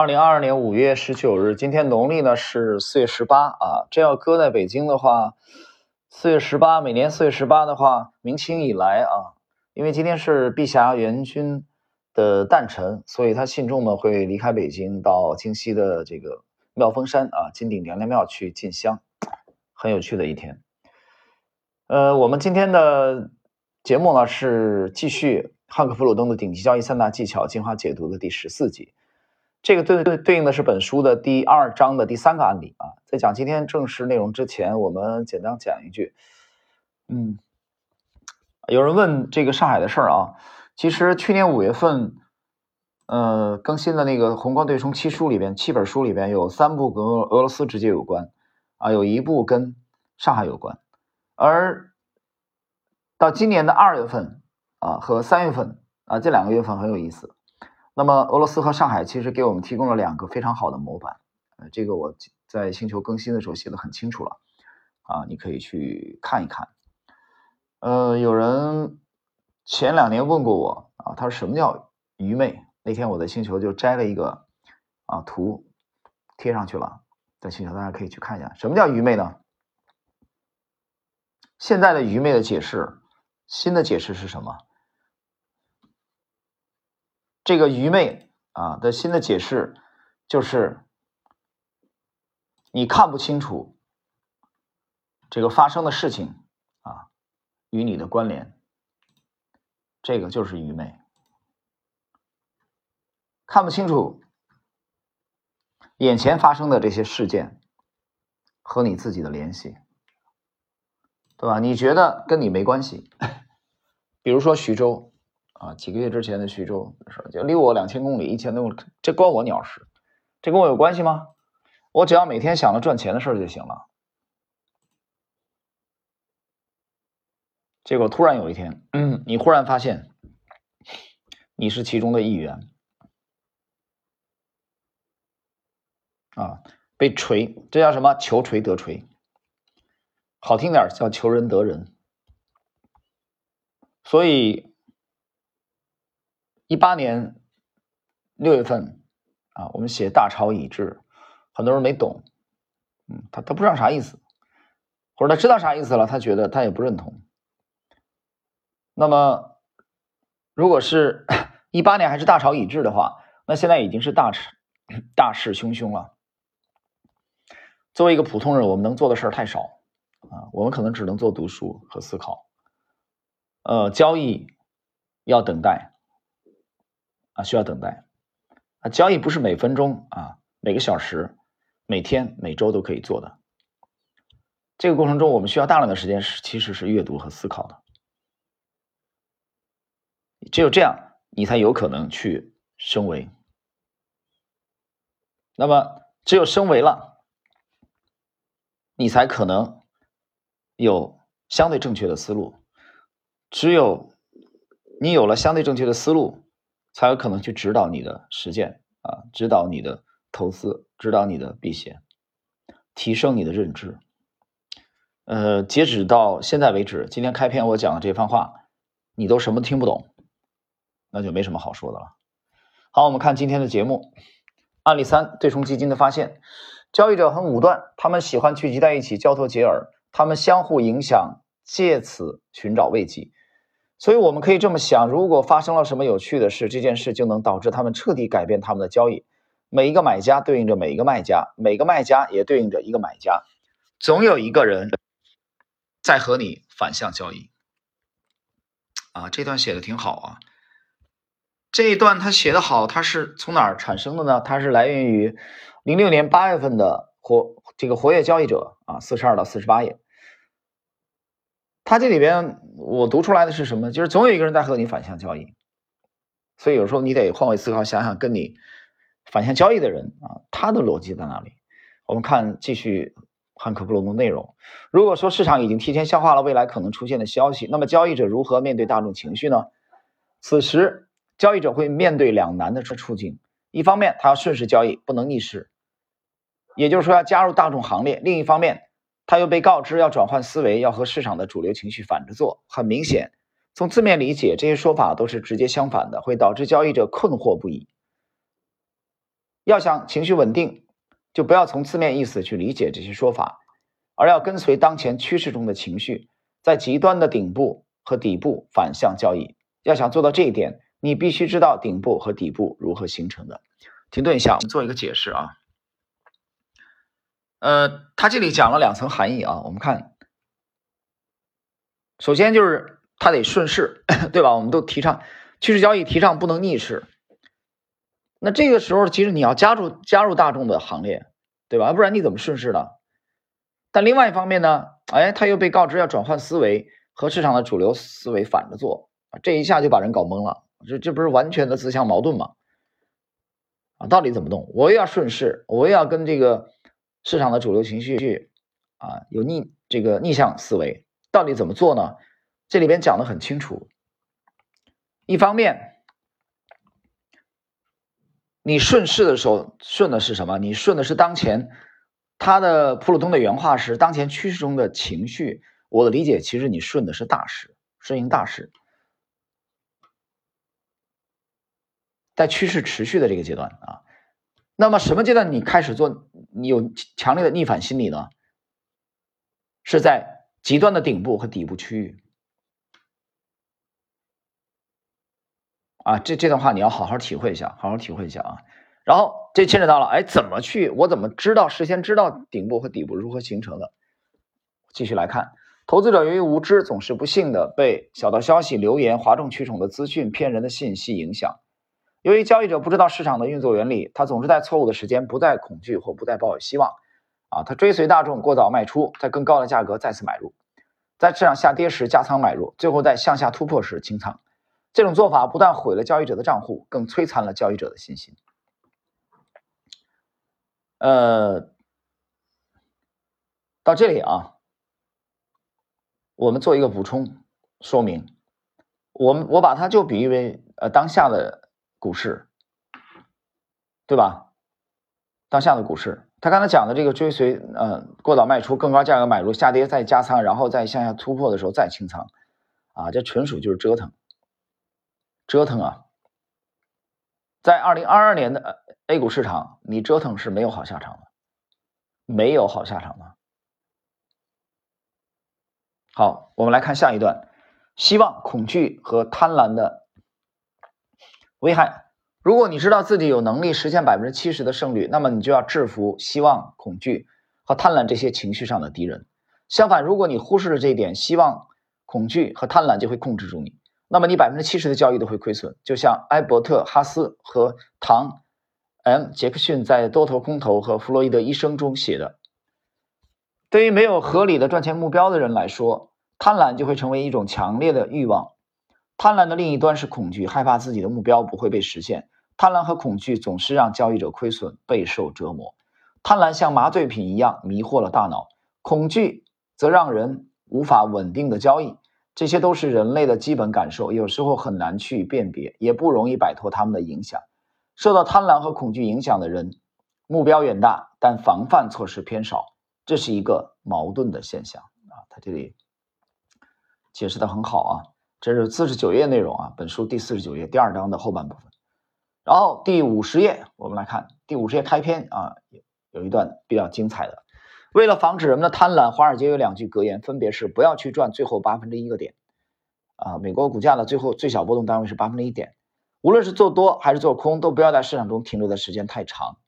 二零二二年五月十九日，今天农历呢是四月十八啊。这要搁在北京的话，四月十八，每年四月十八的话，明清以来啊，因为今天是碧霞元君的诞辰，所以他信众呢会离开北京到京西的这个妙峰山啊金顶娘娘庙去进香，很有趣的一天。呃，我们今天的节目呢是继续汉克弗鲁登的顶级交易三大技巧精华解读的第十四集。这个对对对应的是本书的第二章的第三个案例啊。在讲今天正式内容之前，我们简单讲一句。嗯，有人问这个上海的事儿啊，其实去年五月份，呃，更新的那个《宏观对冲七书》里边，七本书里边有三部跟俄罗斯直接有关啊，有一部跟上海有关。而到今年的二月份啊和三月份啊这两个月份很有意思。那么俄罗斯和上海其实给我们提供了两个非常好的模板，呃，这个我在星球更新的时候写的很清楚了，啊，你可以去看一看。呃，有人前两年问过我啊，他说什么叫愚昧？那天我在星球就摘了一个啊图贴上去了，在星球大家可以去看一下，什么叫愚昧呢？现在的愚昧的解释，新的解释是什么？这个愚昧啊的新的解释，就是你看不清楚这个发生的事情啊与你的关联，这个就是愚昧，看不清楚眼前发生的这些事件和你自己的联系，对吧？你觉得跟你没关系，比如说徐州。啊，几个月之前的徐州的事就离我两千公里、一千多公里，这关我鸟事？这跟我有关系吗？我只要每天想着赚钱的事就行了。结果突然有一天，嗯，你忽然发现你是其中的一员，啊，被锤，这叫什么？求锤得锤，好听点叫求人得人，所以。一八年六月份啊，我们写大潮已至，很多人没懂，嗯，他他不知道啥意思，或者他知道啥意思了，他觉得他也不认同。那么，如果是一八年还是大潮已至的话，那现在已经是大势大势汹汹了。作为一个普通人，我们能做的事儿太少啊，我们可能只能做读书和思考，呃，交易要等待。需要等待啊！交易不是每分钟啊、每个小时、每天、每周都可以做的。这个过程中，我们需要大量的时间是其实是阅读和思考的。只有这样，你才有可能去升维。那么，只有升维了，你才可能有相对正确的思路。只有你有了相对正确的思路。才有可能去指导你的实践啊，指导你的投资，指导你的避险，提升你的认知。呃，截止到现在为止，今天开篇我讲的这番话，你都什么听不懂，那就没什么好说的了。好，我们看今天的节目，案例三：对冲基金的发现。交易者很武断，他们喜欢聚集在一起交头接耳，他们相互影响，借此寻找慰藉。所以我们可以这么想：如果发生了什么有趣的事，这件事就能导致他们彻底改变他们的交易。每一个买家对应着每一个卖家，每个卖家也对应着一个买家，总有一个人在和你反向交易。啊，这段写的挺好啊。这一段他写的好，他是从哪儿产生的呢？它是来源于零六年八月份的活这个活跃交易者啊，四十二到四十八页。他这里边我读出来的是什么？就是总有一个人在和你反向交易，所以有时候你得换位思考，想想跟你反向交易的人啊，他的逻辑在哪里？我们看继续汉克布隆的内容。如果说市场已经提前消化了未来可能出现的消息，那么交易者如何面对大众情绪呢？此时交易者会面对两难的处境：一方面他要顺势交易，不能逆势，也就是说要加入大众行列；另一方面。他又被告知要转换思维，要和市场的主流情绪反着做。很明显，从字面理解，这些说法都是直接相反的，会导致交易者困惑不已。要想情绪稳定，就不要从字面意思去理解这些说法，而要跟随当前趋势中的情绪，在极端的顶部和底部反向交易。要想做到这一点，你必须知道顶部和底部如何形成的。停顿一下，我们做一个解释啊。呃，他这里讲了两层含义啊，我们看，首先就是他得顺势，对吧？我们都提倡趋势交易，提倡不能逆势。那这个时候，其实你要加入加入大众的行列，对吧？不然你怎么顺势呢？但另外一方面呢，哎，他又被告知要转换思维，和市场的主流思维反着做，这一下就把人搞懵了。这这不是完全的自相矛盾吗？啊，到底怎么动？我又要顺势，我又要跟这个市场的主流情绪啊，有逆这个逆向思维，到底怎么做呢？这里边讲的很清楚，一方面。你顺势的时候，顺的是什么？你顺的是当前，他的普鲁东的原话是当前趋势中的情绪。我的理解，其实你顺的是大势，顺应大势，在趋势持续的这个阶段啊。那么什么阶段你开始做？你有强烈的逆反心理呢？是在极端的顶部和底部区域。啊，这这段话你要好好体会一下，好好体会一下啊。然后这牵扯到了，哎，怎么去？我怎么知道事先知道顶部和底部如何形成的？继续来看，投资者由于无知，总是不幸的被小道消息、流言、哗众取宠的资讯、骗人的信息影响。由于交易者不知道市场的运作原理，他总是在错误的时间不再恐惧或不再抱有希望。啊，他追随大众过早卖出，在更高的价格再次买入，在市场下跌时加仓买入，最后在向下突破时清仓。这种做法不但毁了交易者的账户，更摧残了交易者的信心。呃，到这里啊，我们做一个补充说明。我们我把它就比喻为呃当下的股市，对吧？当下的股市，他刚才讲的这个追随，呃，过早卖出，更高价格买入，下跌再加仓，然后再向下突破的时候再清仓，啊，这纯属就是折腾。折腾啊，在二零二二年的 A 股市场，你折腾是没有好下场的，没有好下场的。好，我们来看下一段：希望、恐惧和贪婪的危害。如果你知道自己有能力实现百分之七十的胜率，那么你就要制服希望、恐惧和贪婪这些情绪上的敌人。相反，如果你忽视了这一点，希望、恐惧和贪婪就会控制住你。那么你百分之七十的交易都会亏损，就像埃伯特·哈斯和唐 ·M· 杰克逊在《多头空头和弗洛伊德一生》中写的。对于没有合理的赚钱目标的人来说，贪婪就会成为一种强烈的欲望。贪婪的另一端是恐惧，害怕自己的目标不会被实现。贪婪和恐惧总是让交易者亏损，备受折磨。贪婪像麻醉品一样迷惑了大脑，恐惧则让人无法稳定的交易。这些都是人类的基本感受，有时候很难去辨别，也不容易摆脱他们的影响。受到贪婪和恐惧影响的人，目标远大，但防范措施偏少，这是一个矛盾的现象啊。他这里解释的很好啊，这是四十九页内容啊，本书第四十九页第二章的后半部分。然后第五十页，我们来看第五十页开篇啊，有一段比较精彩的。为了防止人们的贪婪，华尔街有两句格言，分别是不要去赚最后八分之一个点。啊，美国股价的最后最小波动单位是八分之一点。无论是做多还是做空，都不要在市场中停留的时间太长。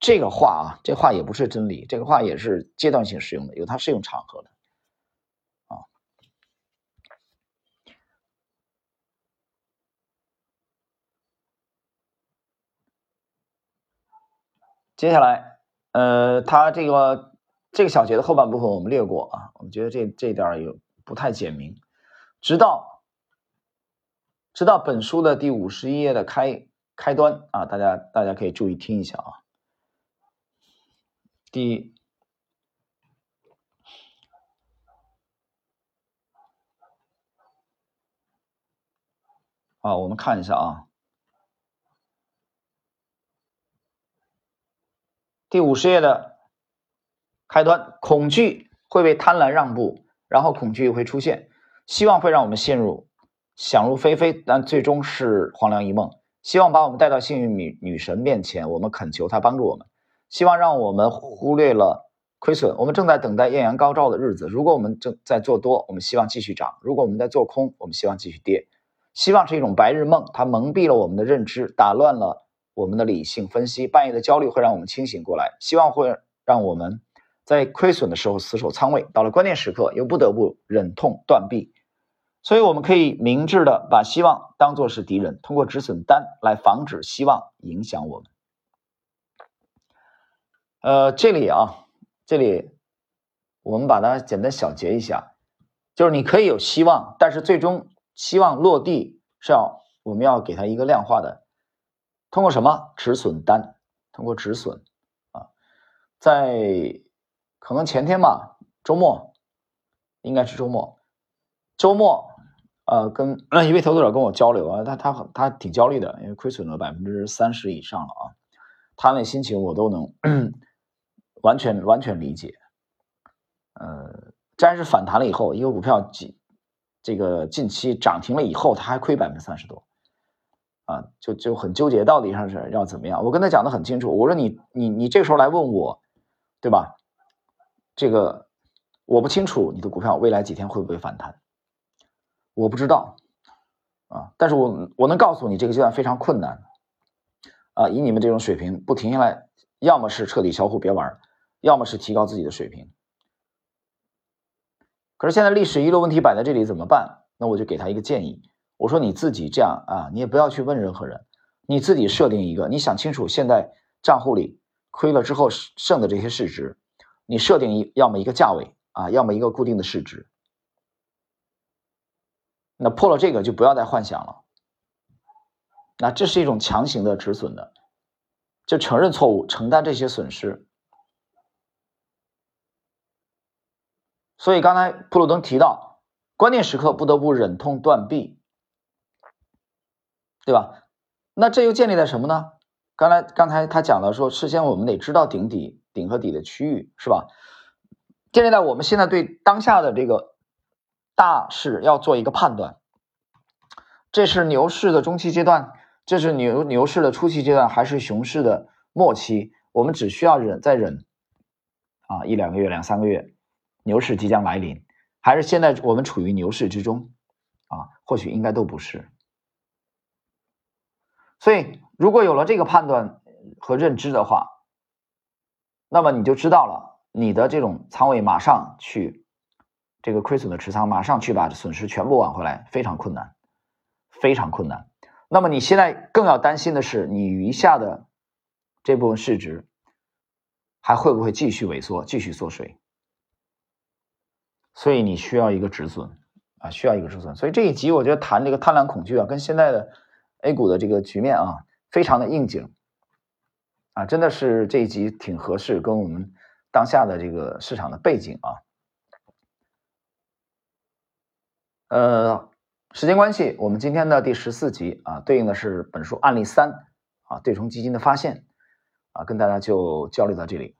这个话啊，这话也不是真理，这个话也是阶段性适用的，有它适用场合的。接下来，呃，它这个。这个小节的后半部分我们略过啊，我们觉得这这点有不太简明。直到直到本书的第五十一页的开开端啊，大家大家可以注意听一下啊。第啊，我们看一下啊，第五十页的。开端，恐惧会被贪婪让步，然后恐惧又会出现。希望会让我们陷入想入非非，但最终是黄粱一梦。希望把我们带到幸运女女神面前，我们恳求她帮助我们，希望让我们忽略了亏损。我们正在等待艳阳高照的日子。如果我们正在做多，我们希望继续涨；如果我们在做空，我们希望继续跌。希望是一种白日梦，它蒙蔽了我们的认知，打乱了我们的理性分析。半夜的焦虑会让我们清醒过来，希望会让我们在亏损的时候死守仓位，到了关键时刻又不得不忍痛断臂。所以，我们可以明智的把希望当作是敌人，通过止损单来防止希望影响我们。呃，这里啊，这里我们把它简单小结一下，就是你可以有希望，但是最终希望落地是要我们要给它一个量化的，通过什么止损单？通过止损啊，在可能前天吧，周末应该是周末，周末。呃，跟一位投资者跟我交流啊，他他他挺焦虑的，因为亏损了百分之三十以上了啊，他那心情我都能完全完全理解。呃，但是反弹了以后，一个股票近这个近期涨停了以后，他还亏百分之三十多，啊，就就很纠结，到底上是要怎么样？我跟他讲的很清楚，我说你你你这时候来问我，对吧？这个我不清楚你的股票未来几天会不会反弹。我不知道，啊，但是我我能告诉你，这个阶段非常困难，啊，以你们这种水平不停下来，要么是彻底销户别玩，要么是提高自己的水平。可是现在历史遗留问题摆在这里怎么办？那我就给他一个建议，我说你自己这样啊，你也不要去问任何人，你自己设定一个，你想清楚现在账户里亏了之后剩的这些市值，你设定一要么一个价位啊，要么一个固定的市值。那破了这个就不要再幻想了，那这是一种强行的止损的，就承认错误，承担这些损失。所以刚才布鲁登提到，关键时刻不得不忍痛断臂，对吧？那这又建立在什么呢？刚才刚才他讲了说，事先我们得知道顶底顶和底的区域，是吧？建立在我们现在对当下的这个。大势要做一个判断，这是牛市的中期阶段，这是牛牛市的初期阶段，还是熊市的末期？我们只需要忍再忍啊，一两个月、两三个月，牛市即将来临，还是现在我们处于牛市之中啊？或许应该都不是。所以，如果有了这个判断和认知的话，那么你就知道了，你的这种仓位马上去。这个亏损的持仓，马上去把损失全部挽回来，非常困难，非常困难。那么你现在更要担心的是，你余下的这部分市值还会不会继续萎缩、继续缩水？所以你需要一个止损啊，需要一个止损。所以这一集我觉得谈这个贪婪恐惧啊，跟现在的 A 股的这个局面啊，非常的应景啊，真的是这一集挺合适，跟我们当下的这个市场的背景啊。呃，时间关系，我们今天的第十四集啊，对应的是本书案例三啊，对冲基金的发现啊，跟大家就交流到这里。